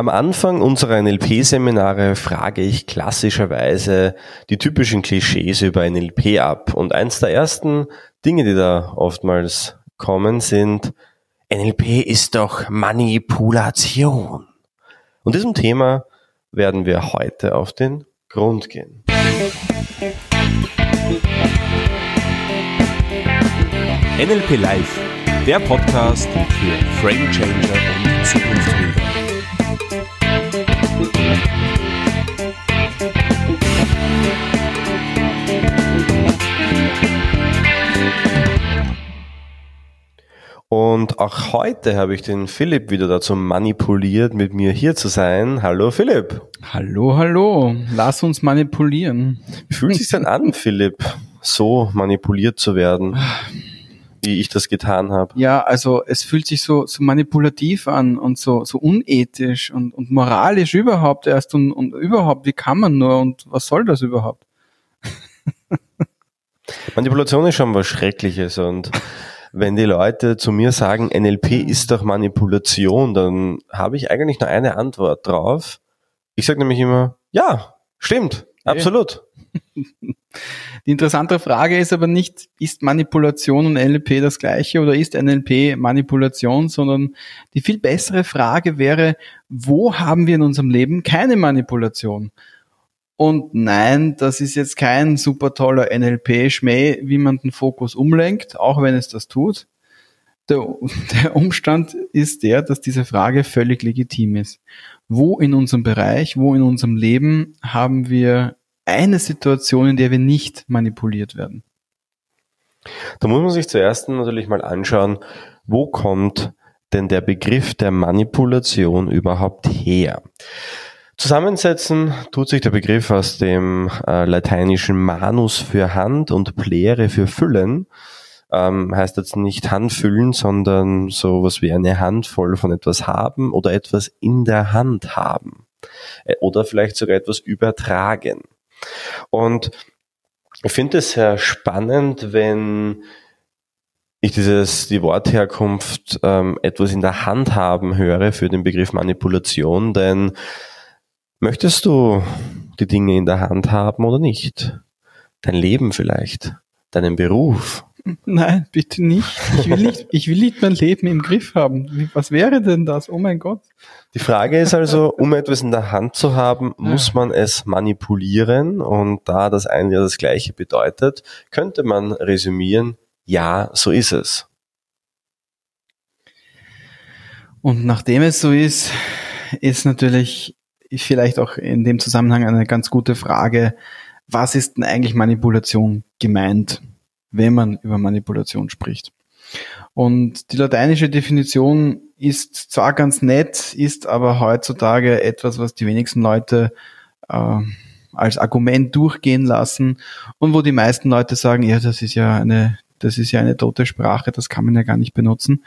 Am Anfang unserer NLP-Seminare frage ich klassischerweise die typischen Klischees über NLP ab. Und eins der ersten Dinge, die da oftmals kommen, sind, NLP ist doch Manipulation. Und diesem Thema werden wir heute auf den Grund gehen. NLP Live, der Podcast für Frame Changer und Zukunftsbilder. Und auch heute habe ich den Philipp wieder dazu manipuliert, mit mir hier zu sein. Hallo Philipp. Hallo, hallo. Lass uns manipulieren. Wie fühlt sich denn an, Philipp, so manipuliert zu werden, wie ich das getan habe? Ja, also es fühlt sich so, so manipulativ an und so, so unethisch und, und moralisch überhaupt erst und, und überhaupt, wie kann man nur und was soll das überhaupt? Manipulation ist schon was Schreckliches und wenn die Leute zu mir sagen, NLP ist doch Manipulation, dann habe ich eigentlich nur eine Antwort drauf. Ich sage nämlich immer, ja, stimmt, absolut. Die interessante Frage ist aber nicht, ist Manipulation und NLP das gleiche oder ist NLP Manipulation, sondern die viel bessere Frage wäre, wo haben wir in unserem Leben keine Manipulation? Und nein, das ist jetzt kein super toller NLP-Schmäh, wie man den Fokus umlenkt, auch wenn es das tut. Der, der, Umstand ist der, dass diese Frage völlig legitim ist. Wo in unserem Bereich, wo in unserem Leben haben wir eine Situation, in der wir nicht manipuliert werden? Da muss man sich zuerst natürlich mal anschauen, wo kommt denn der Begriff der Manipulation überhaupt her? Zusammensetzen tut sich der Begriff aus dem äh, lateinischen manus für Hand und plere für füllen. Ähm, heißt jetzt nicht Handfüllen, sondern sowas wie eine Handvoll von etwas haben oder etwas in der Hand haben. Äh, oder vielleicht sogar etwas übertragen. Und ich finde es sehr spannend, wenn ich dieses, die Wortherkunft ähm, etwas in der Hand haben höre für den Begriff Manipulation, denn Möchtest du die Dinge in der Hand haben oder nicht? Dein Leben vielleicht? Deinen Beruf? Nein, bitte nicht. Ich will nicht, ich will nicht mein Leben im Griff haben. Was wäre denn das? Oh mein Gott. Die Frage ist also, um etwas in der Hand zu haben, muss man es manipulieren. Und da das eine ja das gleiche bedeutet, könnte man resümieren, ja, so ist es. Und nachdem es so ist, ist natürlich vielleicht auch in dem Zusammenhang eine ganz gute Frage, was ist denn eigentlich Manipulation gemeint, wenn man über Manipulation spricht? Und die lateinische Definition ist zwar ganz nett, ist aber heutzutage etwas, was die wenigsten Leute äh, als Argument durchgehen lassen und wo die meisten Leute sagen, ja, das ist ja eine, das ist ja eine tote Sprache, das kann man ja gar nicht benutzen.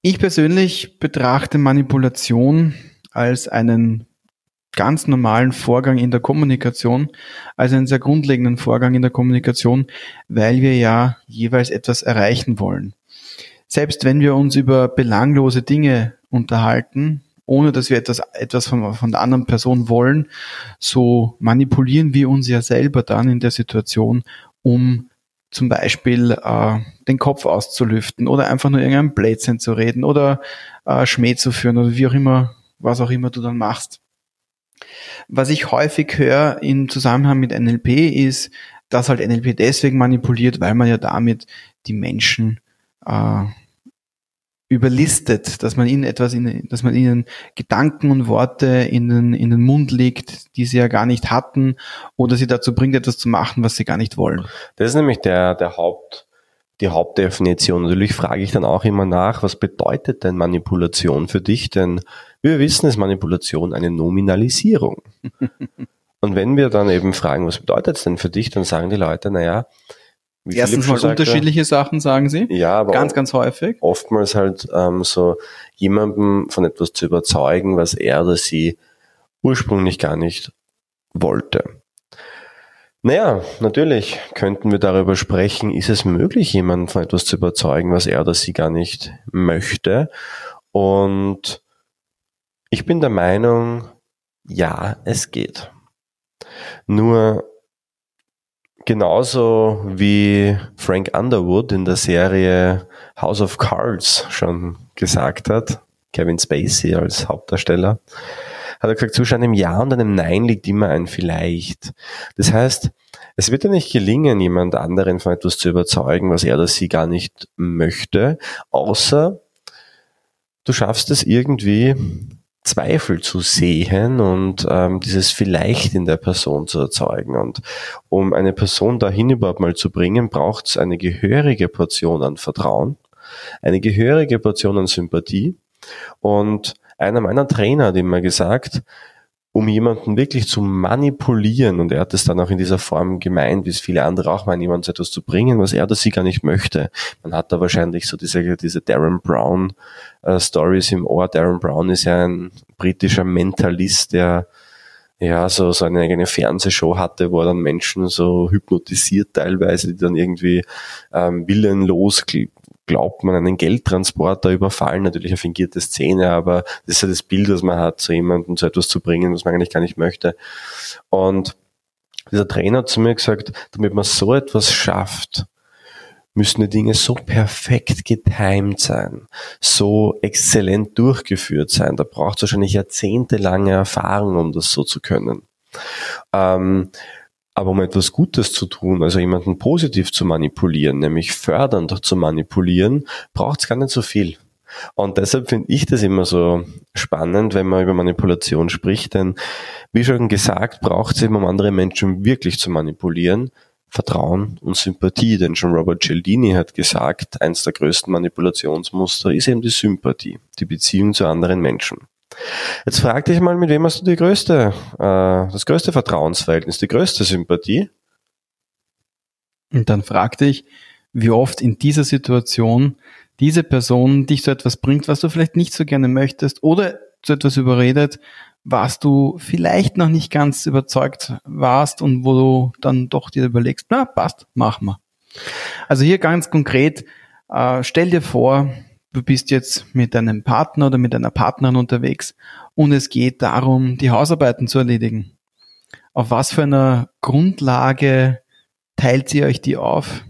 Ich persönlich betrachte Manipulation als einen ganz normalen Vorgang in der Kommunikation, also einen sehr grundlegenden Vorgang in der Kommunikation, weil wir ja jeweils etwas erreichen wollen. Selbst wenn wir uns über belanglose Dinge unterhalten, ohne dass wir etwas, etwas von, von der anderen Person wollen, so manipulieren wir uns ja selber dann in der Situation, um zum Beispiel äh, den Kopf auszulüften oder einfach nur irgendein Blödsinn zu reden oder äh, Schmäh zu führen oder wie auch immer, was auch immer du dann machst. Was ich häufig höre im Zusammenhang mit NLP ist, dass halt NLP deswegen manipuliert, weil man ja damit die Menschen äh, überlistet, dass man ihnen etwas in, dass man ihnen Gedanken und Worte in den, in den Mund legt, die sie ja gar nicht hatten, oder sie dazu bringt, etwas zu machen, was sie gar nicht wollen. Das ist nämlich der, der Haupt, die Hauptdefinition. Natürlich frage ich dann auch immer nach, was bedeutet denn Manipulation für dich? Denn wir wissen, ist Manipulation eine Nominalisierung. Und wenn wir dann eben fragen, was bedeutet es denn für dich, dann sagen die Leute, naja, wie Erstens mal sagte, unterschiedliche Sachen, sagen sie. Ja, aber ganz, ganz häufig. Oftmals halt ähm, so jemandem von etwas zu überzeugen, was er oder sie ursprünglich gar nicht wollte. Naja, natürlich könnten wir darüber sprechen, ist es möglich, jemanden von etwas zu überzeugen, was er oder sie gar nicht möchte. Und Ich bin der Meinung, ja, es geht. Nur genauso wie Frank Underwood in der Serie House of Cards schon gesagt hat, Kevin Spacey als Hauptdarsteller, hat er gesagt, zwischen einem Ja und einem Nein liegt immer ein Vielleicht. Das heißt, es wird ja nicht gelingen, jemand anderen von etwas zu überzeugen, was er oder sie gar nicht möchte, außer du schaffst es irgendwie, Zweifel zu sehen und ähm, dieses vielleicht in der Person zu erzeugen. Und um eine Person dahin überhaupt mal zu bringen, braucht es eine gehörige Portion an Vertrauen, eine gehörige Portion an Sympathie. Und einer meiner Trainer hat immer gesagt, um jemanden wirklich zu manipulieren, und er hat es dann auch in dieser Form gemeint, wie es viele andere auch meinen, jemanden zu etwas zu bringen, was er oder sie gar nicht möchte. Man hat da wahrscheinlich so diese, diese Darren Brown äh, Stories im Ohr. Darren Brown ist ja ein britischer Mentalist, der ja, so, so eine eigene Fernsehshow hatte, wo er dann Menschen so hypnotisiert teilweise, die dann irgendwie ähm, willenlos glaubt man einen Geldtransporter überfallen, natürlich eine fingierte Szene, aber das ist ja das Bild, das man hat, so jemanden zu etwas zu bringen, was man eigentlich gar nicht möchte. Und dieser Trainer hat zu mir gesagt, damit man so etwas schafft, müssen die Dinge so perfekt getimed sein, so exzellent durchgeführt sein. Da braucht es wahrscheinlich jahrzehntelange Erfahrung, um das so zu können. Ähm, aber um etwas Gutes zu tun, also jemanden positiv zu manipulieren, nämlich fördernd zu manipulieren, braucht es gar nicht so viel. Und deshalb finde ich das immer so spannend, wenn man über Manipulation spricht, denn wie schon gesagt, braucht es eben, um andere Menschen wirklich zu manipulieren, Vertrauen und Sympathie. Denn schon Robert Cialdini hat gesagt, eins der größten Manipulationsmuster ist eben die Sympathie, die Beziehung zu anderen Menschen. Jetzt frag dich mal, mit wem hast du die größte, äh, das größte Vertrauensverhältnis, die größte Sympathie? Und dann frag dich, wie oft in dieser Situation diese Person dich zu etwas bringt, was du vielleicht nicht so gerne möchtest oder zu etwas überredet, was du vielleicht noch nicht ganz überzeugt warst und wo du dann doch dir überlegst, na passt, machen wir. Also hier ganz konkret, äh, stell dir vor, du bist jetzt mit deinem Partner oder mit deiner Partnerin unterwegs und es geht darum, die Hausarbeiten zu erledigen. Auf was für einer Grundlage teilt ihr euch die auf?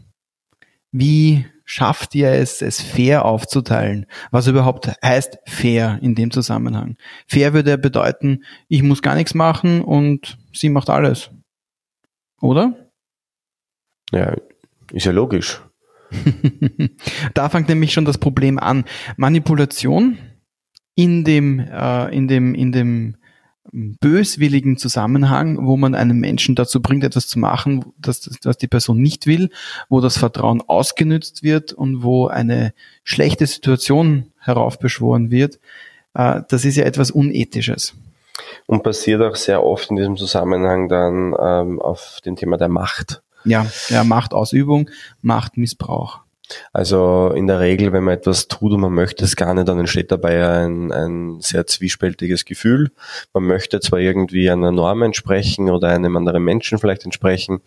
Wie schafft ihr es, es fair aufzuteilen? Was überhaupt heißt fair in dem Zusammenhang? Fair würde bedeuten, ich muss gar nichts machen und sie macht alles. Oder? Ja, ist ja logisch. da fängt nämlich schon das Problem an. Manipulation in dem, äh, in dem, in dem böswilligen Zusammenhang, wo man einen Menschen dazu bringt, etwas zu machen, das, das die Person nicht will, wo das Vertrauen ausgenützt wird und wo eine schlechte Situation heraufbeschworen wird, äh, das ist ja etwas Unethisches. Und passiert auch sehr oft in diesem Zusammenhang dann ähm, auf dem Thema der Macht. Ja, ja, Machtausübung, Machtmissbrauch. Also in der Regel, wenn man etwas tut und man möchte es gar nicht, dann entsteht dabei ein, ein sehr zwiespältiges Gefühl. Man möchte zwar irgendwie einer Norm entsprechen oder einem anderen Menschen vielleicht entsprechen,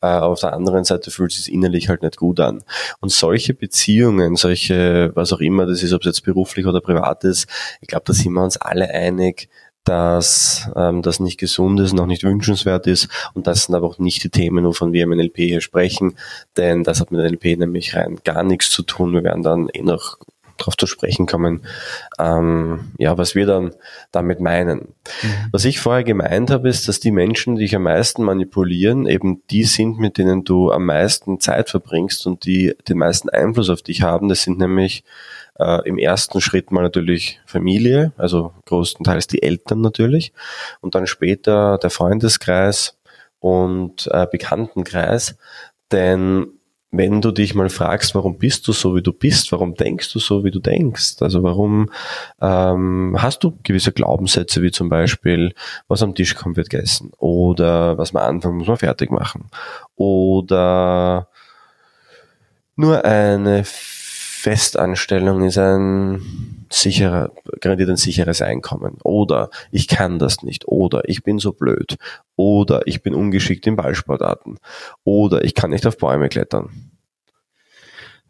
äh, auf der anderen Seite fühlt es sich innerlich halt nicht gut an. Und solche Beziehungen, solche, was auch immer das ist, ob es jetzt beruflich oder privat ist, ich glaube, da sind wir uns alle einig, dass ähm, das nicht gesund ist, noch nicht wünschenswert ist und das sind aber auch nicht die Themen, wovon wir im NLP hier sprechen, denn das hat mit NLP nämlich rein gar nichts zu tun. Wir werden dann eh noch darauf zu sprechen kommen, ähm, ja, was wir dann damit meinen. Mhm. Was ich vorher gemeint habe, ist, dass die Menschen, die dich am meisten manipulieren, eben die sind, mit denen du am meisten Zeit verbringst und die den meisten Einfluss auf dich haben. Das sind nämlich äh, im ersten Schritt mal natürlich Familie, also größtenteils die Eltern natürlich, und dann später der Freundeskreis und äh, Bekanntenkreis. Denn wenn du dich mal fragst, warum bist du so, wie du bist, warum denkst du so, wie du denkst, also warum ähm, hast du gewisse Glaubenssätze, wie zum Beispiel, was am Tisch kommt, wird gegessen, oder was man anfangen, muss man fertig machen, oder nur eine Festanstellung ist ein sicherer, garantiert ein sicheres Einkommen. Oder ich kann das nicht. Oder ich bin so blöd. Oder ich bin ungeschickt in Ballsportarten. Oder ich kann nicht auf Bäume klettern.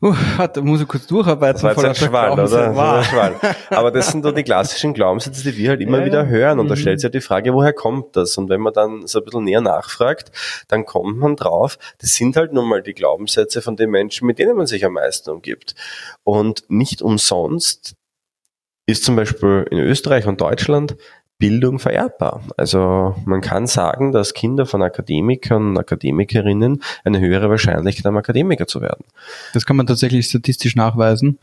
Uh, da muss ich kurz durcharbeiten. Das war jetzt ein Schwall, oder? Das Schwall. Aber das sind doch die klassischen Glaubenssätze, die wir halt immer Ja, wieder hören. Und da Mhm. stellt sich ja die Frage, woher kommt das? Und wenn man dann so ein bisschen näher nachfragt, dann kommt man drauf, das sind halt nun mal die Glaubenssätze von den Menschen, mit denen man sich am meisten umgibt. Und nicht umsonst ist zum Beispiel in Österreich und Deutschland Bildung vererbbar. Also man kann sagen, dass Kinder von Akademikern und Akademikerinnen eine höhere Wahrscheinlichkeit haben, Akademiker zu werden. Das kann man tatsächlich statistisch nachweisen.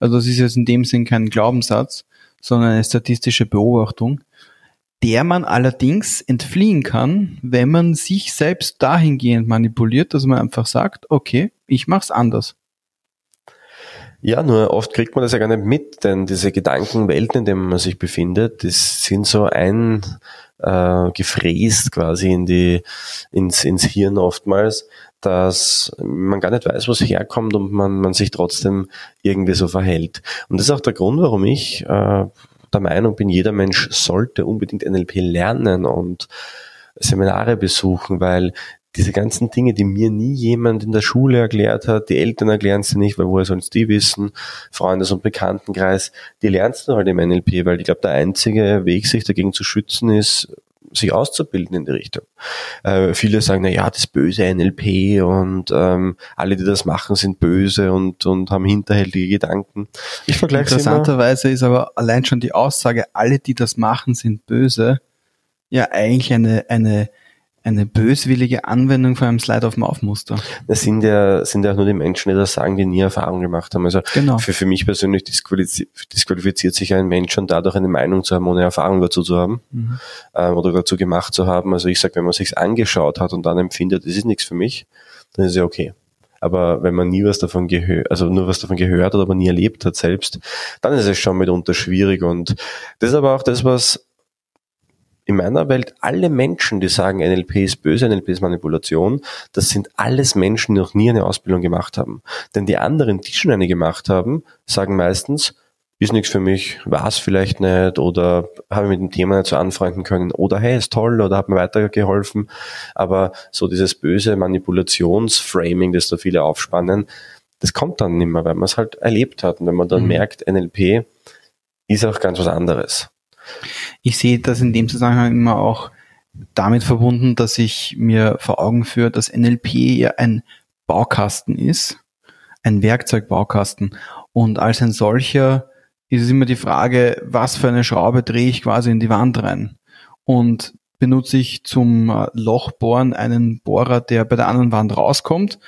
Also das ist jetzt in dem Sinn kein Glaubenssatz, sondern eine statistische Beobachtung, der man allerdings entfliehen kann, wenn man sich selbst dahingehend manipuliert, dass man einfach sagt, okay, ich mach's anders. Ja, nur oft kriegt man das ja gar nicht mit, denn diese Gedankenwelten, in denen man sich befindet, das sind so ein äh, gefräst quasi in die, ins, ins Hirn oftmals, dass man gar nicht weiß, wo es herkommt und man, man sich trotzdem irgendwie so verhält. Und das ist auch der Grund, warum ich äh, der Meinung bin, jeder Mensch sollte unbedingt NLP lernen und Seminare besuchen, weil diese ganzen Dinge, die mir nie jemand in der Schule erklärt hat, die Eltern erklären sie nicht, weil woher sollen es die wissen, Freundes- und Bekanntenkreis, die lernst du halt im NLP, weil ich glaube, der einzige Weg, sich dagegen zu schützen, ist, sich auszubilden in die Richtung. Äh, viele sagen, na ja, das böse NLP und ähm, alle, die das machen, sind böse und, und haben hinterhältige Gedanken. Ich vergleiche. Interessanterweise ist aber allein schon die Aussage, alle, die das machen, sind böse, ja eigentlich eine, eine, eine böswillige Anwendung von einem Slide auf dem Aufmuster. Das sind ja, sind ja auch nur die Menschen, die das sagen, die nie Erfahrung gemacht haben. Also Genau. für, für mich persönlich disqualifiziert, disqualifiziert sich ein Mensch schon dadurch eine Meinung zu haben, ohne Erfahrung dazu zu haben Mhm. ähm, oder dazu gemacht zu haben. Also ich sage, wenn man sich's angeschaut hat und dann empfindet, das ist nichts für mich, dann ist es ja okay. Aber wenn man nie was davon gehört, also nur was davon gehört hat, aber nie erlebt hat selbst, dann ist es schon mitunter schwierig. Und das ist aber auch das, was in meiner Welt alle Menschen, die sagen, NLP ist böse, NLP ist Manipulation, das sind alles Menschen, die noch nie eine Ausbildung gemacht haben. Denn die anderen, die schon eine gemacht haben, sagen meistens, ist nichts für mich, war es vielleicht nicht oder habe ich mit dem Thema nicht so anfreunden können oder hey, ist toll oder hat mir weitergeholfen. Aber so dieses böse Manipulationsframing, das da viele aufspannen, das kommt dann nicht mehr, weil man es halt erlebt hat. Und wenn man dann Mhm. merkt, NLP ist auch ganz was anderes. Ich sehe das in dem Zusammenhang immer auch damit verbunden, dass ich mir vor Augen führe, dass NLP ja ein Baukasten ist, ein Werkzeugbaukasten. Und als ein solcher ist es immer die Frage, was für eine Schraube drehe ich quasi in die Wand rein? Und benutze ich zum äh, Lochbohren einen Bohrer, der bei der anderen Wand rauskommt?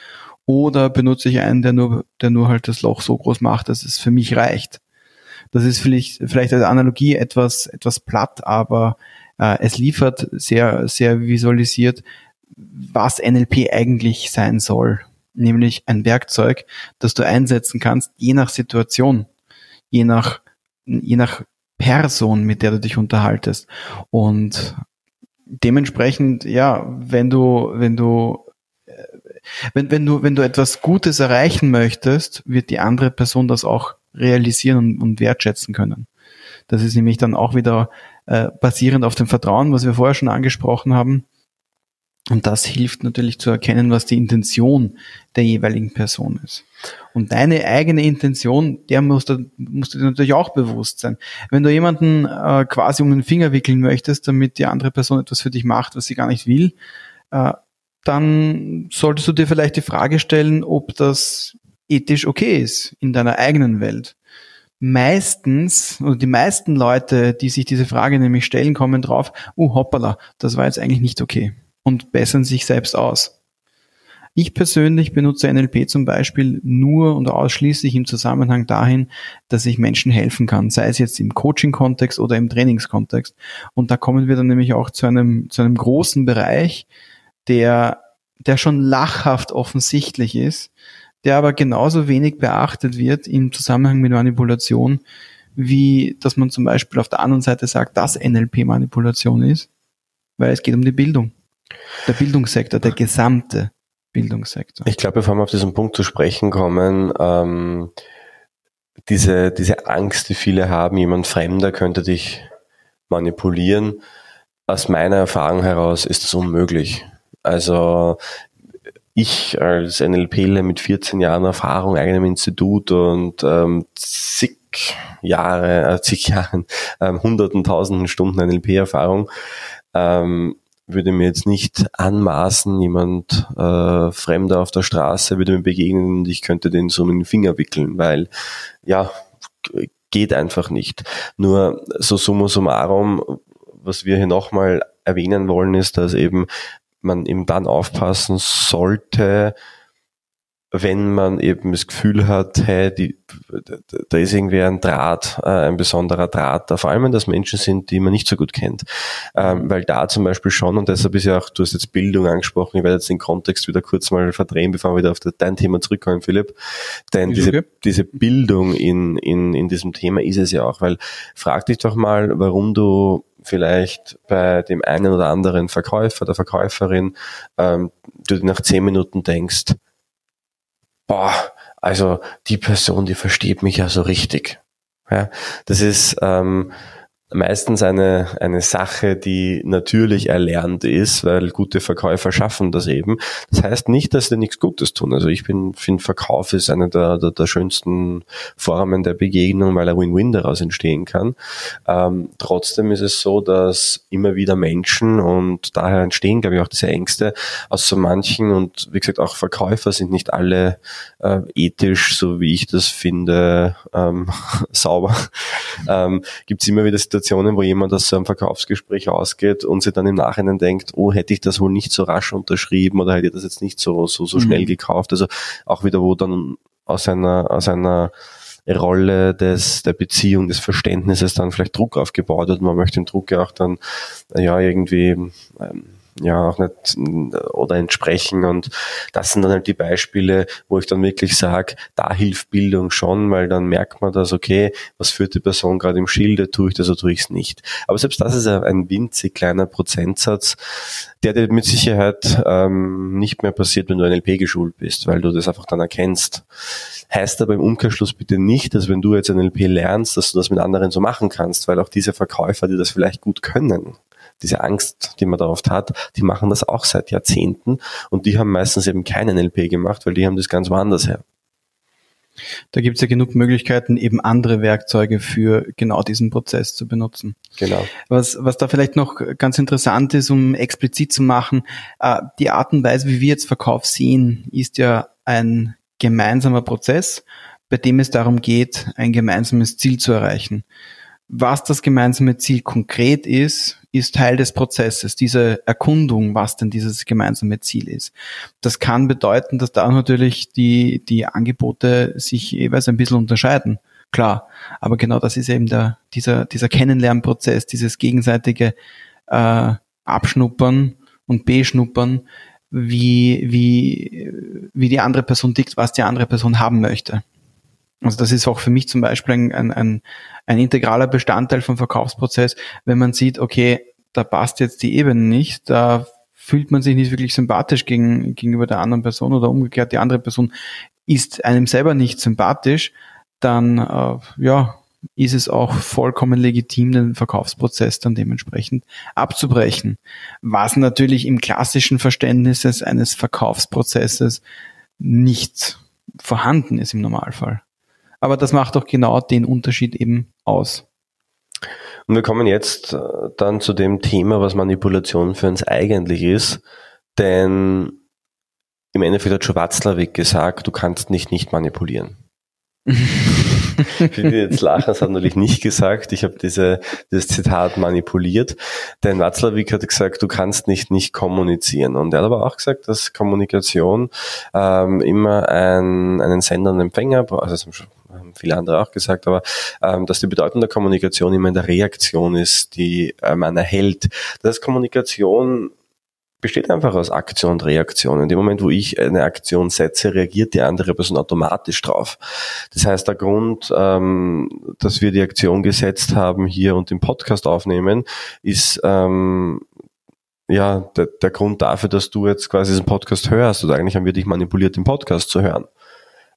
Oder benutze ich einen, der nur, der nur halt das Loch so groß macht, dass es für mich reicht? Das ist vielleicht, vielleicht als Analogie etwas, etwas platt, aber äh, es liefert sehr, sehr visualisiert, was NLP eigentlich sein soll. Nämlich ein Werkzeug, das du einsetzen kannst, je nach Situation, je nach, je nach Person, mit der du dich unterhaltest. Und dementsprechend, ja, wenn du, wenn du, äh, wenn, wenn du, wenn du etwas Gutes erreichen möchtest, wird die andere Person das auch realisieren und, und wertschätzen können. Das ist nämlich dann auch wieder äh, basierend auf dem Vertrauen, was wir vorher schon angesprochen haben. Und das hilft natürlich zu erkennen, was die Intention der jeweiligen Person ist. Und deine eigene Intention, der musst du, musst du dir natürlich auch bewusst sein. Wenn du jemanden äh, quasi um den Finger wickeln möchtest, damit die andere Person etwas für dich macht, was sie gar nicht will, äh, dann solltest du dir vielleicht die Frage stellen, ob das ethisch okay ist in deiner eigenen Welt. Meistens, oder die meisten Leute, die sich diese Frage nämlich stellen, kommen drauf, uh, hoppala, das war jetzt eigentlich nicht okay und bessern sich selbst aus. Ich persönlich benutze NLP zum Beispiel nur und ausschließlich im Zusammenhang dahin, dass ich Menschen helfen kann, sei es jetzt im Coaching-Kontext oder im Trainingskontext. Und da kommen wir dann nämlich auch zu einem, zu einem großen Bereich, der, der schon lachhaft offensichtlich ist, der aber genauso wenig beachtet wird im Zusammenhang mit Manipulation, wie dass man zum Beispiel auf der anderen Seite sagt, dass NLP Manipulation ist, weil es geht um die Bildung. Der Bildungssektor, der gesamte Bildungssektor. Ich glaube, bevor wir auf diesen Punkt zu sprechen kommen, ähm, diese, diese Angst, die viele haben, jemand Fremder könnte dich manipulieren, aus meiner Erfahrung heraus ist das unmöglich. Also ich als NLPler mit 14 Jahren Erfahrung, eigenem Institut und ähm, zig Jahre, äh, zig Jahren, ähm, hunderten, tausenden Stunden NLP-Erfahrung, ähm, würde mir jetzt nicht anmaßen, jemand äh, Fremder auf der Straße würde mir begegnen und ich könnte den so mit den Finger wickeln, weil ja, geht einfach nicht. Nur so summa summarum, was wir hier nochmal erwähnen wollen, ist, dass eben man eben dann aufpassen sollte, wenn man eben das Gefühl hat, hey, die, da ist irgendwie ein Draht, äh, ein besonderer Draht da, vor allem wenn das Menschen sind, die man nicht so gut kennt. Ähm, weil da zum Beispiel schon, und deshalb ist ja auch, du hast jetzt Bildung angesprochen, ich werde jetzt den Kontext wieder kurz mal verdrehen, bevor wir wieder auf dein Thema zurückkommen, Philipp. Denn diese, okay. diese Bildung in, in, in diesem Thema ist es ja auch, weil frag dich doch mal, warum du vielleicht bei dem einen oder anderen Verkäufer, der Verkäuferin, ähm, du nach zehn Minuten denkst, boah, also die Person, die versteht mich ja so richtig. Ja, das ist ähm, meistens eine, eine Sache, die natürlich erlernt ist, weil gute Verkäufer schaffen das eben. Das heißt nicht, dass sie nichts Gutes tun. Also ich bin, finde, Verkauf ist eine der, der, der schönsten Formen der Begegnung, weil ein Win-Win daraus entstehen kann. Ähm, trotzdem ist es so, dass immer wieder Menschen und daher entstehen, glaube ich, auch diese Ängste aus so manchen und wie gesagt, auch Verkäufer sind nicht alle äh, ethisch, so wie ich das finde, ähm, sauber. Ähm, Gibt es immer wieder Situationen, wo jemand aus so einem Verkaufsgespräch ausgeht und sich dann im Nachhinein denkt, oh, hätte ich das wohl nicht so rasch unterschrieben oder hätte ich das jetzt nicht so, so, so schnell mhm. gekauft. Also auch wieder, wo dann aus einer, aus einer Rolle des, der Beziehung, des Verständnisses dann vielleicht Druck aufgebaut wird. Man möchte den Druck ja auch dann, ja, irgendwie, ähm, ja auch nicht oder entsprechen. Und das sind dann halt die Beispiele, wo ich dann wirklich sage, da hilft Bildung schon, weil dann merkt man das, okay, was führt die Person gerade im Schilde, tue ich das oder tue ich es nicht. Aber selbst das ist ein winzig kleiner Prozentsatz, der dir mit Sicherheit ähm, nicht mehr passiert, wenn du NLP geschult bist, weil du das einfach dann erkennst. Heißt aber im Umkehrschluss bitte nicht, dass wenn du jetzt NLP lernst, dass du das mit anderen so machen kannst, weil auch diese Verkäufer, die das vielleicht gut können, diese Angst, die man da oft hat, die machen das auch seit Jahrzehnten und die haben meistens eben keinen NLP gemacht, weil die haben das ganz woanders her. Da gibt es ja genug Möglichkeiten, eben andere Werkzeuge für genau diesen Prozess zu benutzen. Genau. Was, was da vielleicht noch ganz interessant ist, um explizit zu machen, äh, die Art und Weise, wie wir jetzt Verkauf sehen, ist ja ein gemeinsamer Prozess, bei dem es darum geht, ein gemeinsames Ziel zu erreichen. Was das gemeinsame Ziel konkret ist, ist Teil des Prozesses, diese Erkundung, was denn dieses gemeinsame Ziel ist. Das kann bedeuten, dass da natürlich die, die Angebote sich jeweils ein bisschen unterscheiden. Klar, aber genau das ist eben der, dieser, dieser Kennenlernprozess, dieses gegenseitige äh, Abschnuppern und Beschnuppern, wie, wie, wie die andere Person tickt, was die andere Person haben möchte. Also das ist auch für mich zum Beispiel ein, ein, ein, ein integraler Bestandteil vom Verkaufsprozess, wenn man sieht, okay, da passt jetzt die Ebene nicht, da fühlt man sich nicht wirklich sympathisch gegen, gegenüber der anderen Person oder umgekehrt, die andere Person ist einem selber nicht sympathisch, dann äh, ja, ist es auch vollkommen legitim, den Verkaufsprozess dann dementsprechend abzubrechen. Was natürlich im klassischen Verständnis eines Verkaufsprozesses nicht vorhanden ist im Normalfall. Aber das macht doch genau den Unterschied eben aus. Und wir kommen jetzt äh, dann zu dem Thema, was Manipulation für uns eigentlich ist. Denn im Endeffekt hat Watzlawick gesagt, du kannst nicht nicht manipulieren. Viele jetzt lachen, das hat natürlich nicht gesagt. Ich habe diese, dieses Zitat manipuliert. Denn Watzlawick hat gesagt, du kannst nicht nicht kommunizieren. Und er hat aber auch gesagt, dass Kommunikation ähm, immer ein, einen Sender und Empfänger braucht. Also haben viele andere auch gesagt, aber ähm, dass die Bedeutung der Kommunikation immer in der Reaktion ist, die äh, man erhält. Das Kommunikation besteht einfach aus Aktion und Reaktion. In dem Moment, wo ich eine Aktion setze, reagiert die andere Person automatisch drauf. Das heißt, der Grund, ähm, dass wir die Aktion gesetzt haben hier und den Podcast aufnehmen, ist ähm, ja der, der Grund dafür, dass du jetzt quasi diesen Podcast hörst. Oder eigentlich haben wir dich manipuliert, den Podcast zu hören.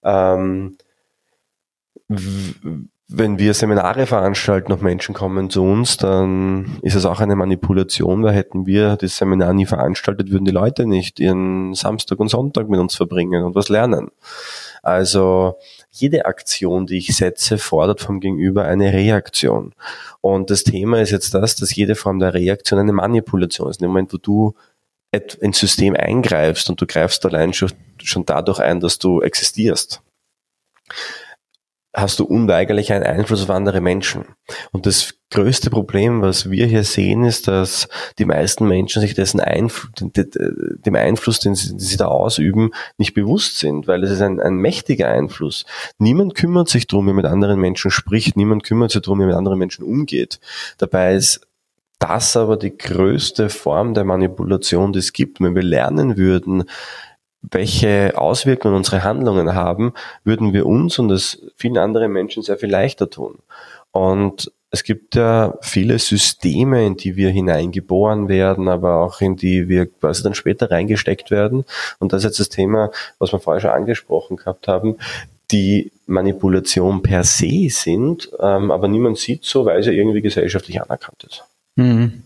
Ähm, wenn wir Seminare veranstalten und Menschen kommen zu uns, dann ist es auch eine Manipulation, weil hätten wir das Seminar nie veranstaltet, würden die Leute nicht ihren Samstag und Sonntag mit uns verbringen und was lernen. Also jede Aktion, die ich setze, fordert vom Gegenüber eine Reaktion. Und das Thema ist jetzt das, dass jede Form der Reaktion eine Manipulation ist. In dem Moment, wo du ins System eingreifst und du greifst allein schon, schon dadurch ein, dass du existierst hast du unweigerlich einen Einfluss auf andere Menschen. Und das größte Problem, was wir hier sehen, ist, dass die meisten Menschen sich dessen Einfl dem Einfluss, den sie, den sie, da ausüben, nicht bewusst sind, weil es ist ein, ein mächtiger Einfluss. Niemand kümmert sich darum, wie mit anderen Menschen spricht, niemand kümmert sich darum, wie mit anderen Menschen umgeht. Dabei ist das aber die größte Form der Manipulation, die es gibt. Wenn wir lernen würden, welche Auswirkungen unsere Handlungen haben, würden wir uns und es vielen anderen Menschen sehr viel leichter tun. Und es gibt ja viele Systeme, in die wir hineingeboren werden, aber auch in die wir quasi dann später reingesteckt werden. Und das ist jetzt das Thema, was wir vorher schon angesprochen gehabt haben, die Manipulation per se sind, ähm, aber niemand sieht so, weil sie irgendwie gesellschaftlich anerkannt ist. Mhm.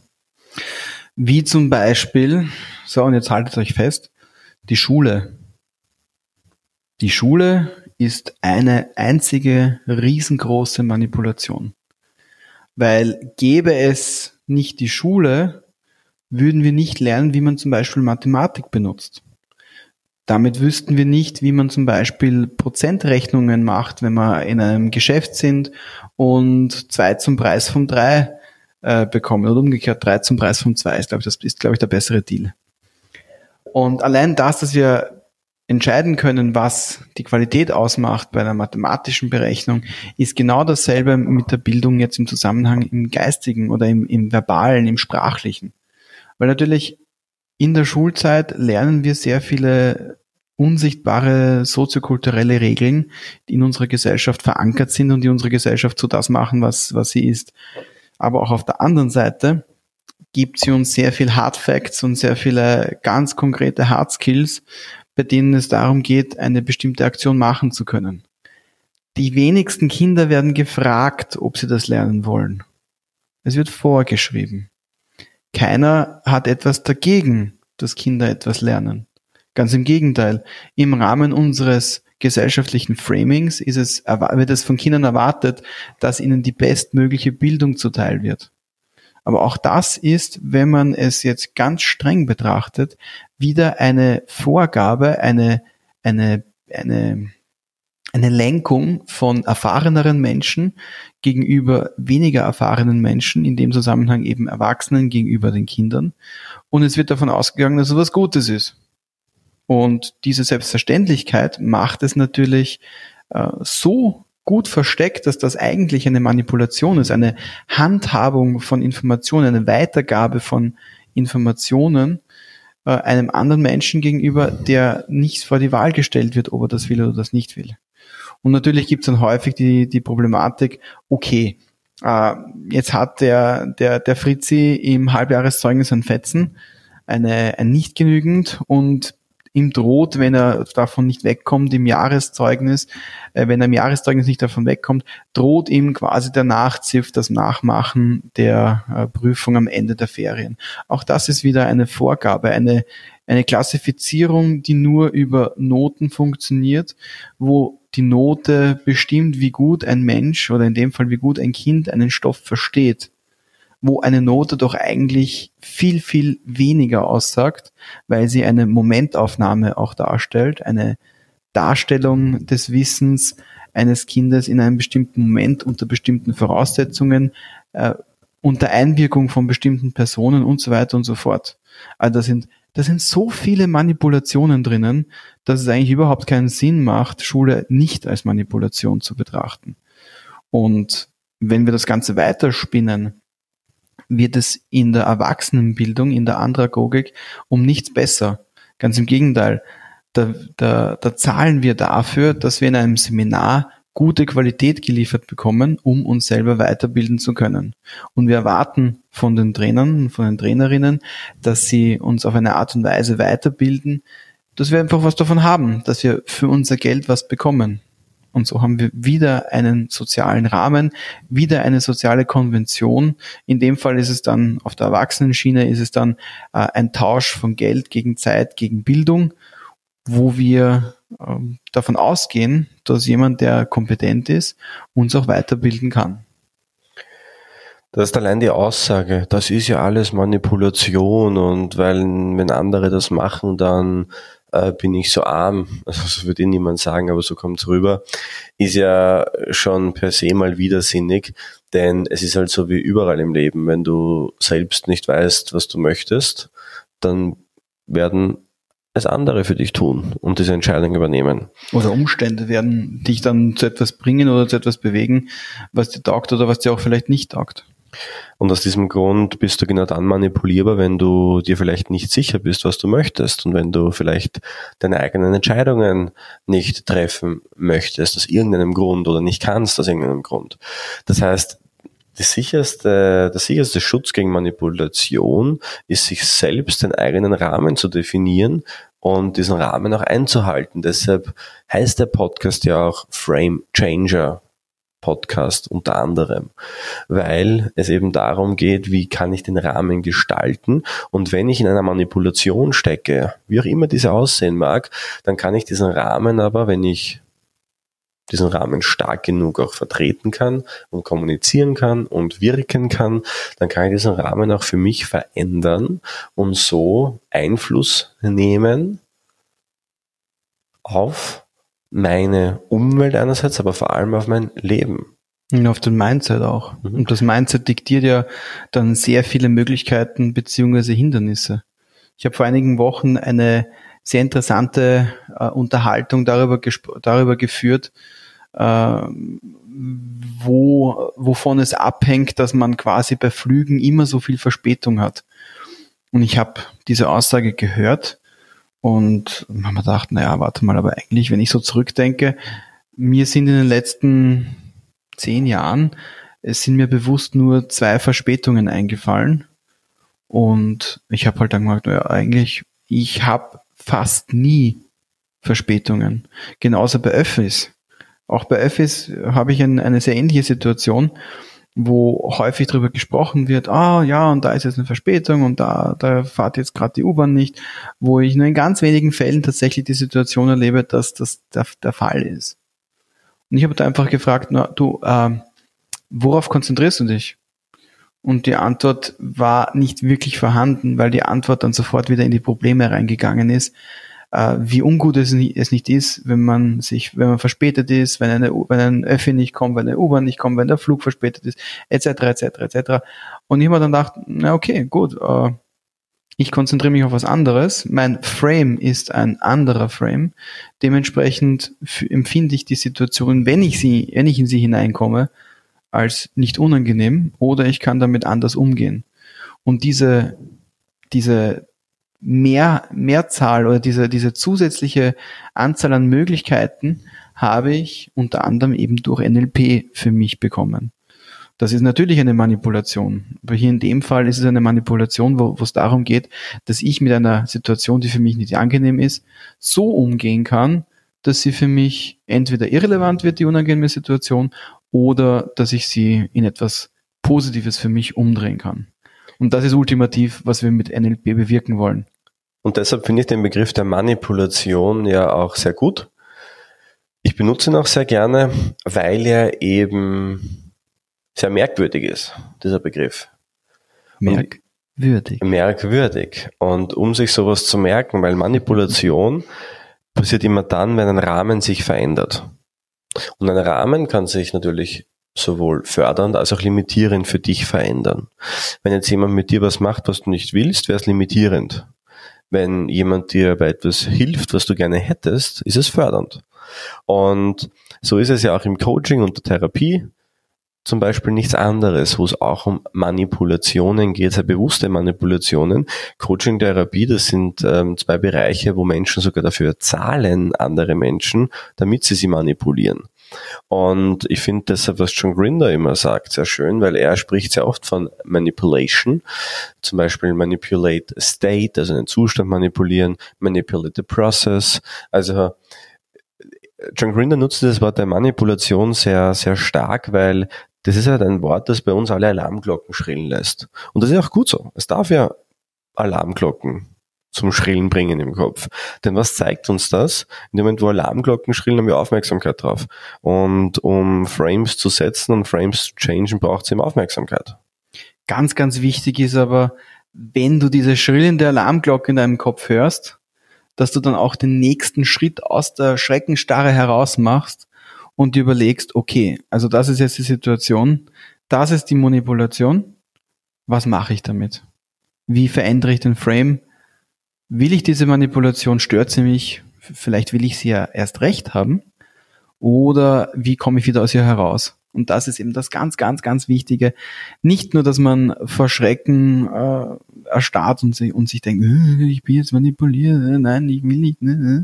Wie zum Beispiel, so und jetzt haltet euch fest, die Schule. Die Schule ist eine einzige riesengroße Manipulation. Weil gäbe es nicht die Schule, würden wir nicht lernen, wie man zum Beispiel Mathematik benutzt. Damit wüssten wir nicht, wie man zum Beispiel Prozentrechnungen macht, wenn wir in einem Geschäft sind und zwei zum Preis von drei äh, bekommen oder umgekehrt drei zum Preis von zwei ist, glaube ich, das ist, glaube ich, der bessere Deal. Und allein das, dass wir entscheiden können, was die Qualität ausmacht bei einer mathematischen Berechnung, ist genau dasselbe mit der Bildung jetzt im Zusammenhang im Geistigen oder im, im Verbalen, im Sprachlichen. Weil natürlich in der Schulzeit lernen wir sehr viele unsichtbare soziokulturelle Regeln, die in unserer Gesellschaft verankert sind und die unsere Gesellschaft zu das machen, was, was sie ist. Aber auch auf der anderen Seite gibt sie uns sehr viel Hard Facts und sehr viele ganz konkrete Hard Skills, bei denen es darum geht, eine bestimmte Aktion machen zu können. Die wenigsten Kinder werden gefragt, ob sie das lernen wollen. Es wird vorgeschrieben. Keiner hat etwas dagegen, dass Kinder etwas lernen. Ganz im Gegenteil. Im Rahmen unseres gesellschaftlichen Framings ist es, wird es von Kindern erwartet, dass ihnen die bestmögliche Bildung zuteil wird. Aber auch das ist, wenn man es jetzt ganz streng betrachtet, wieder eine Vorgabe, eine, eine, eine, eine Lenkung von erfahreneren Menschen gegenüber weniger erfahrenen Menschen, in dem Zusammenhang eben Erwachsenen gegenüber den Kindern. Und es wird davon ausgegangen, dass es was Gutes ist. Und diese Selbstverständlichkeit macht es natürlich äh, so gut versteckt, dass das eigentlich eine Manipulation ist, eine Handhabung von Informationen, eine Weitergabe von Informationen äh, einem anderen Menschen gegenüber, der nicht vor die Wahl gestellt wird, ob er das will oder das nicht will. Und natürlich gibt es dann häufig die, die Problematik, okay, äh, jetzt hat der, der, der Fritzi im Halbjahreszeugnis ein Fetzen, eine, ein nicht genügend und ihm droht, wenn er davon nicht wegkommt im Jahreszeugnis, äh, wenn er im Jahreszeugnis nicht davon wegkommt, droht ihm quasi der Nachziff, das Nachmachen der äh, Prüfung am Ende der Ferien. Auch das ist wieder eine Vorgabe, eine, eine Klassifizierung, die nur über Noten funktioniert, wo die Note bestimmt, wie gut ein Mensch oder in dem Fall wie gut ein Kind einen Stoff versteht wo eine Note doch eigentlich viel, viel weniger aussagt, weil sie eine Momentaufnahme auch darstellt, eine Darstellung des Wissens eines Kindes in einem bestimmten Moment unter bestimmten Voraussetzungen, äh, unter Einwirkung von bestimmten Personen und so weiter und so fort. Also da sind, da sind so viele Manipulationen drinnen, dass es eigentlich überhaupt keinen Sinn macht, Schule nicht als Manipulation zu betrachten. Und wenn wir das Ganze weiterspinnen, wird es in der Erwachsenenbildung, in der Andragogik um nichts besser. Ganz im Gegenteil. Da, da, da zahlen wir dafür, dass wir in einem Seminar gute Qualität geliefert bekommen, um uns selber weiterbilden zu können. Und wir erwarten von den Trainern, von den Trainerinnen, dass sie uns auf eine Art und Weise weiterbilden, dass wir einfach was davon haben, dass wir für unser Geld was bekommen. Und so haben wir wieder einen sozialen Rahmen, wieder eine soziale Konvention. In dem Fall ist es dann auf der Erwachsenenschiene ist es dann äh, ein Tausch von Geld gegen Zeit, gegen Bildung, wo wir äh, davon ausgehen, dass jemand, der kompetent ist, uns auch weiterbilden kann. Das ist allein die Aussage, das ist ja alles Manipulation und weil wenn andere das machen, dann äh, bin ich so arm, also das würde eh niemand sagen, aber so kommt's rüber, ist ja schon per se mal widersinnig, denn es ist halt so wie überall im Leben, wenn du selbst nicht weißt, was du möchtest, dann werden es andere für dich tun und diese Entscheidung übernehmen. Oder Umstände werden dich dann zu etwas bringen oder zu etwas bewegen, was dir taugt oder was dir auch vielleicht nicht taugt. Und aus diesem Grund bist du genau dann manipulierbar, wenn du dir vielleicht nicht sicher bist, was du möchtest und wenn du vielleicht deine eigenen Entscheidungen nicht treffen möchtest, aus irgendeinem Grund oder nicht kannst aus irgendeinem Grund. Das heißt, die sicherste, der sicherste Schutz gegen Manipulation ist, sich selbst den eigenen Rahmen zu definieren und diesen Rahmen auch einzuhalten. Deshalb heißt der Podcast ja auch Frame Changer Podcast unter anderem, weil es eben darum geht, wie kann ich den Rahmen gestalten. Und wenn ich in einer Manipulation stecke, wie auch immer diese aussehen mag, dann kann ich diesen Rahmen aber, wenn ich diesen Rahmen stark genug auch vertreten kann und kommunizieren kann und wirken kann, dann kann ich diesen Rahmen auch für mich verändern und so Einfluss nehmen auf meine Umwelt einerseits, aber vor allem auf mein Leben. Und auf den Mindset auch. Mhm. Und das Mindset diktiert ja dann sehr viele Möglichkeiten beziehungsweise Hindernisse. Ich habe vor einigen Wochen eine sehr interessante äh, Unterhaltung darüber, darüber geführt, äh, wo, wovon es abhängt, dass man quasi bei Flügen immer so viel Verspätung hat. Und ich habe diese Aussage gehört und man hat gedacht, naja, warte mal, aber eigentlich, wenn ich so zurückdenke, mir sind in den letzten zehn Jahren, es sind mir bewusst nur zwei Verspätungen eingefallen. Und ich habe halt dann gesagt, naja, eigentlich, ich habe fast nie Verspätungen. Genauso bei Öffis. Auch bei Öffis habe ich ein, eine sehr ähnliche Situation wo häufig darüber gesprochen wird, ah ja, und da ist jetzt eine Verspätung und da, da fahrt jetzt gerade die U-Bahn nicht, wo ich nur in ganz wenigen Fällen tatsächlich die Situation erlebe, dass das der, der Fall ist. Und ich habe da einfach gefragt, na, du, äh, worauf konzentrierst du dich? Und die Antwort war nicht wirklich vorhanden, weil die Antwort dann sofort wieder in die Probleme reingegangen ist, äh, wie ungut es, nicht, es nicht ist, wenn man sich, wenn man verspätet ist, wenn eine, wenn ein Öffi nicht kommt, wenn eine U-Bahn nicht kommt, wenn der Flug verspätet ist, etc., etc., etc. Und ich habe dann gedacht, na okay, gut, äh, ich konzentriere mich auf was anderes. Mein Frame ist ein anderer Frame. Dementsprechend empfinde ich die Situation, wenn ich sie, wenn ich in sie hineinkomme, als nicht unangenehm oder ich kann damit anders umgehen. Und diese, diese mehr, Mehrzahl oder diese, diese zusätzliche Anzahl an Möglichkeiten habe ich unter anderem eben durch NLP für mich bekommen. Das ist natürlich eine Manipulation. Aber hier in dem Fall ist es eine Manipulation, wo, wo es darum geht, dass ich mit einer Situation, die für mich nicht angenehm ist, so umgehen kann, dass sie für mich entweder irrelevant wird, die unangenehme Situation, oder dass ich sie in etwas Positives für mich umdrehen kann. Und das ist ultimativ, was wir mit NLP bewirken wollen. Und deshalb finde ich den Begriff der Manipulation ja auch sehr gut. Ich benutze ihn auch sehr gerne, weil er eben sehr merkwürdig ist, dieser Begriff. Merkwürdig. Und merkwürdig. Und um sich sowas zu merken, weil Manipulation passiert immer dann, wenn ein Rahmen sich verändert. Und ein Rahmen kann sich natürlich sowohl fördernd als auch limitierend für dich verändern. Wenn jetzt jemand mit dir was macht, was du nicht willst, wäre es limitierend. Wenn jemand dir bei etwas hilft, was du gerne hättest, ist es fördernd. Und so ist es ja auch im Coaching und der Therapie zum Beispiel nichts anderes, wo es auch um Manipulationen geht, sehr bewusste Manipulationen. Coaching, Therapie, das sind ähm, zwei Bereiche, wo Menschen sogar dafür zahlen, andere Menschen, damit sie sie manipulieren. Und ich finde deshalb, was John Grinder immer sagt, sehr schön, weil er spricht sehr oft von Manipulation, zum Beispiel manipulate state, also einen Zustand manipulieren, manipulate the process. Also John Grinder nutzt das Wort der Manipulation sehr, sehr stark, weil das ist halt ein Wort, das bei uns alle Alarmglocken schrillen lässt. Und das ist auch gut so. Es darf ja Alarmglocken zum Schrillen bringen im Kopf. Denn was zeigt uns das? In dem Moment, wo Alarmglocken schrillen, haben wir Aufmerksamkeit drauf. Und um Frames zu setzen und Frames zu changen, braucht es eben Aufmerksamkeit. Ganz, ganz wichtig ist aber, wenn du diese schrillende Alarmglocke in deinem Kopf hörst, dass du dann auch den nächsten Schritt aus der Schreckenstarre heraus machst und dir überlegst, okay, also das ist jetzt die Situation, das ist die Manipulation, was mache ich damit? Wie verändere ich den Frame? Will ich diese Manipulation, stört sie mich? Vielleicht will ich sie ja erst recht haben. Oder wie komme ich wieder aus ihr heraus? Und das ist eben das ganz, ganz, ganz Wichtige. Nicht nur, dass man vor Schrecken äh, erstarrt und, sich, und sich denkt, äh, ich bin jetzt manipuliert, äh, nein, ich will nicht, äh,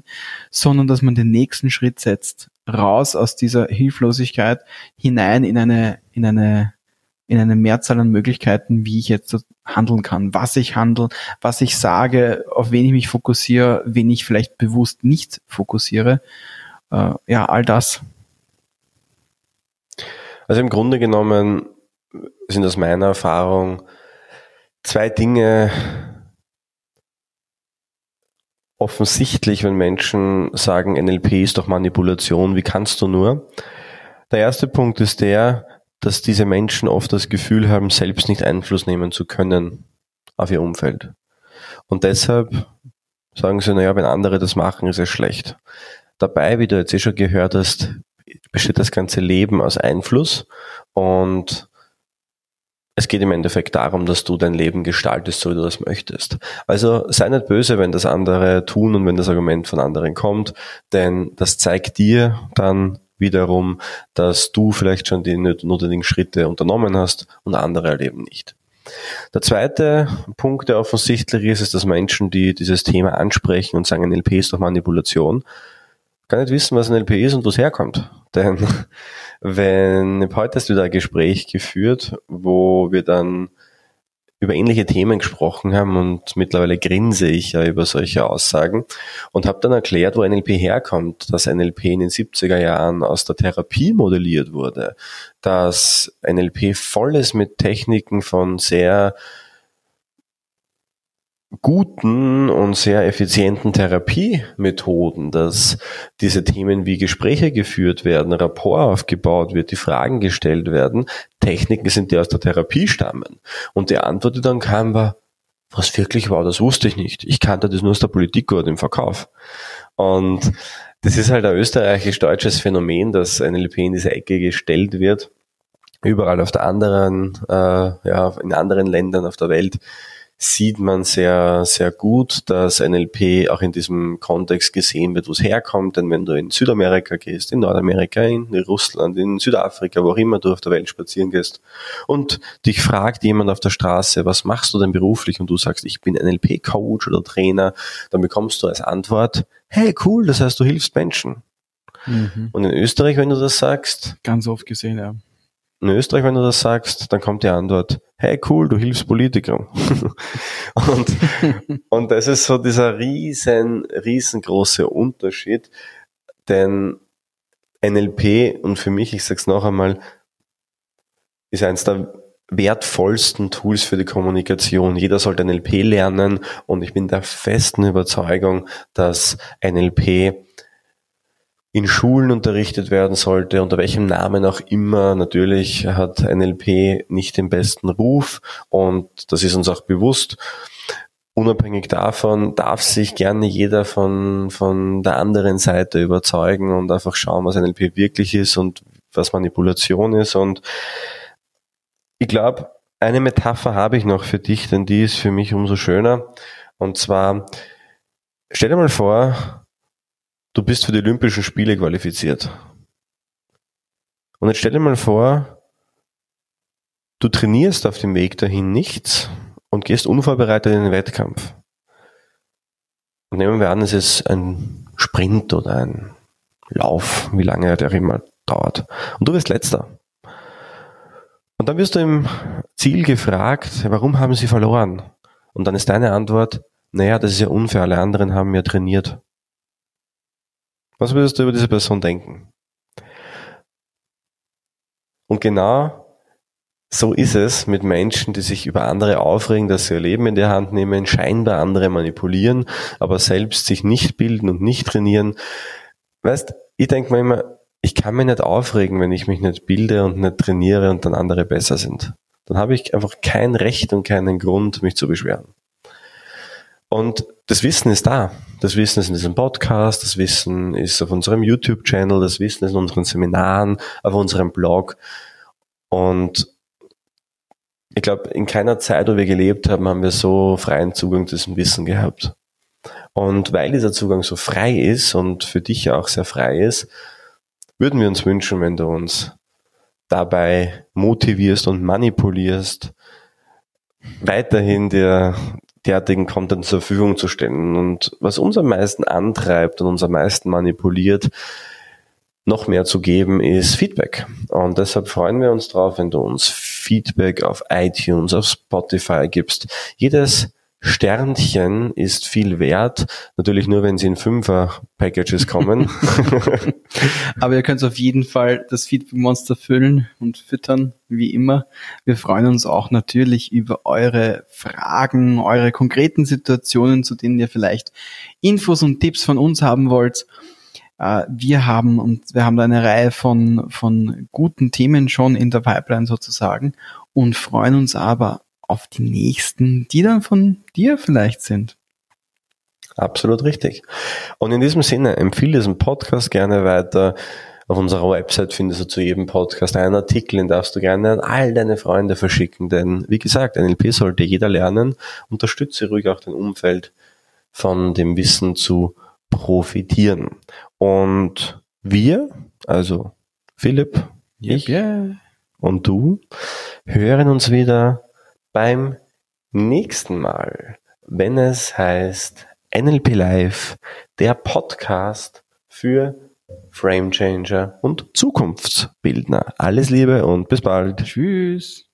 sondern dass man den nächsten Schritt setzt, raus aus dieser Hilflosigkeit hinein in eine, in eine, in eine Mehrzahl an Möglichkeiten, wie ich jetzt handeln kann, was ich handle, was ich sage, auf wen ich mich fokussiere, wen ich vielleicht bewusst nicht fokussiere. Äh, ja, all das also im Grunde genommen sind aus meiner Erfahrung zwei Dinge offensichtlich, wenn Menschen sagen, NLP ist doch Manipulation, wie kannst du nur? Der erste Punkt ist der, dass diese Menschen oft das Gefühl haben, selbst nicht Einfluss nehmen zu können auf ihr Umfeld. Und deshalb sagen sie, naja, wenn andere das machen, ist es schlecht. Dabei, wie du jetzt eh schon gehört hast, besteht das ganze Leben aus Einfluss und es geht im Endeffekt darum, dass du dein Leben gestaltest, so wie du das möchtest. Also sei nicht böse, wenn das andere tun und wenn das Argument von anderen kommt, denn das zeigt dir dann wiederum, dass du vielleicht schon die notwendigen Schritte unternommen hast und andere erleben nicht. Der zweite Punkt, der offensichtlich ist, ist, dass Menschen, die dieses Thema ansprechen und sagen, NLP ist doch Manipulation, gar nicht wissen, was NLP ist und wo es herkommt. Denn wenn heute hast du wieder ein Gespräch geführt, wo wir dann über ähnliche Themen gesprochen haben und mittlerweile grinse ich ja über solche Aussagen und habe dann erklärt, wo NLP herkommt, dass NLP in den 70er Jahren aus der Therapie modelliert wurde, dass NLP voll ist mit Techniken von sehr guten und sehr effizienten Therapiemethoden, dass diese Themen wie Gespräche geführt werden, Rapport aufgebaut wird, die Fragen gestellt werden, Techniken sind, die aus der Therapie stammen. Und die Antwort, die dann kam, war, was wirklich war, das wusste ich nicht. Ich kannte das nur aus der Politik oder im Verkauf. Und das ist halt ein österreichisch-deutsches Phänomen, dass NLP in diese Ecke gestellt wird. Überall auf der anderen, äh, ja, in anderen Ländern auf der Welt sieht man sehr, sehr gut, dass NLP auch in diesem Kontext gesehen wird, wo es herkommt. Denn wenn du in Südamerika gehst, in Nordamerika, in Russland, in Südafrika, wo auch immer du auf der Welt spazieren gehst und dich fragt jemand auf der Straße, was machst du denn beruflich? Und du sagst, ich bin NLP-Coach oder Trainer, dann bekommst du als Antwort, hey, cool, das heißt, du hilfst Menschen. Mhm. Und in Österreich, wenn du das sagst, ganz oft gesehen, ja in Österreich, wenn du das sagst, dann kommt die Antwort, hey cool, du hilfst Politikern. und, und das ist so dieser riesen, riesengroße Unterschied, denn NLP, und für mich, ich sag's noch einmal, ist eines der wertvollsten Tools für die Kommunikation. Jeder sollte NLP lernen und ich bin der festen Überzeugung, dass NLP in Schulen unterrichtet werden sollte, unter welchem Namen auch immer. Natürlich hat NLP nicht den besten Ruf und das ist uns auch bewusst. Unabhängig davon darf sich gerne jeder von, von der anderen Seite überzeugen und einfach schauen, was NLP wirklich ist und was Manipulation ist. Und ich glaube, eine Metapher habe ich noch für dich, denn die ist für mich umso schöner. Und zwar, stell dir mal vor, du bist für die Olympischen Spiele qualifiziert. Und jetzt stell dir mal vor, du trainierst auf dem Weg dahin nichts und gehst unvorbereitet in den Wettkampf. Und nehmen wir an, es ist ein Sprint oder ein Lauf, wie lange der immer dauert. Und du wirst letzter. Und dann wirst du im Ziel gefragt, warum haben sie verloren? Und dann ist deine Antwort, naja, das ist ja unfair, alle anderen haben ja trainiert. Was würdest du über diese Person denken? Und genau so ist es mit Menschen, die sich über andere aufregen, dass sie ihr Leben in die Hand nehmen, scheinbar andere manipulieren, aber selbst sich nicht bilden und nicht trainieren. Weißt, ich denke mir immer, ich kann mich nicht aufregen, wenn ich mich nicht bilde und nicht trainiere und dann andere besser sind. Dann habe ich einfach kein Recht und keinen Grund, mich zu beschweren. Und das Wissen ist da. Das Wissen ist in diesem Podcast, das Wissen ist auf unserem YouTube-Channel, das Wissen ist in unseren Seminaren, auf unserem Blog. Und ich glaube, in keiner Zeit, wo wir gelebt haben, haben wir so freien Zugang zu diesem Wissen gehabt. Und weil dieser Zugang so frei ist und für dich auch sehr frei ist, würden wir uns wünschen, wenn du uns dabei motivierst und manipulierst, weiterhin dir derartigen Content zur Verfügung zu stellen. Und was uns am meisten antreibt und uns am meisten manipuliert, noch mehr zu geben, ist Feedback. Und deshalb freuen wir uns drauf, wenn du uns Feedback auf iTunes, auf Spotify gibst. Jedes Sternchen ist viel wert. Natürlich nur, wenn sie in Fünfer-Packages kommen. Aber ihr könnt auf jeden Fall das Feedback-Monster füllen und füttern, wie immer. Wir freuen uns auch natürlich über eure Fragen, eure konkreten Situationen, zu denen ihr vielleicht Infos und Tipps von uns haben wollt. Äh, wir haben und wir haben da eine Reihe von, von guten Themen schon in der Pipeline sozusagen und freuen uns aber auf die nächsten, die dann von dir vielleicht sind. Absolut richtig. Und in diesem Sinne, empfehle diesen Podcast gerne weiter. Auf unserer Website findest du zu jedem Podcast einen Artikel, den darfst du gerne an all deine Freunde verschicken, denn wie gesagt, NLP sollte jeder lernen. Unterstütze ruhig auch dein Umfeld von dem Wissen zu profitieren. Und wir, also Philipp, ich yeah. und du, hören uns wieder beim nächsten Mal, wenn es heißt NLP Live, der Podcast für Frame Changer und Zukunftsbildner. Alles Liebe und bis bald. Tschüss.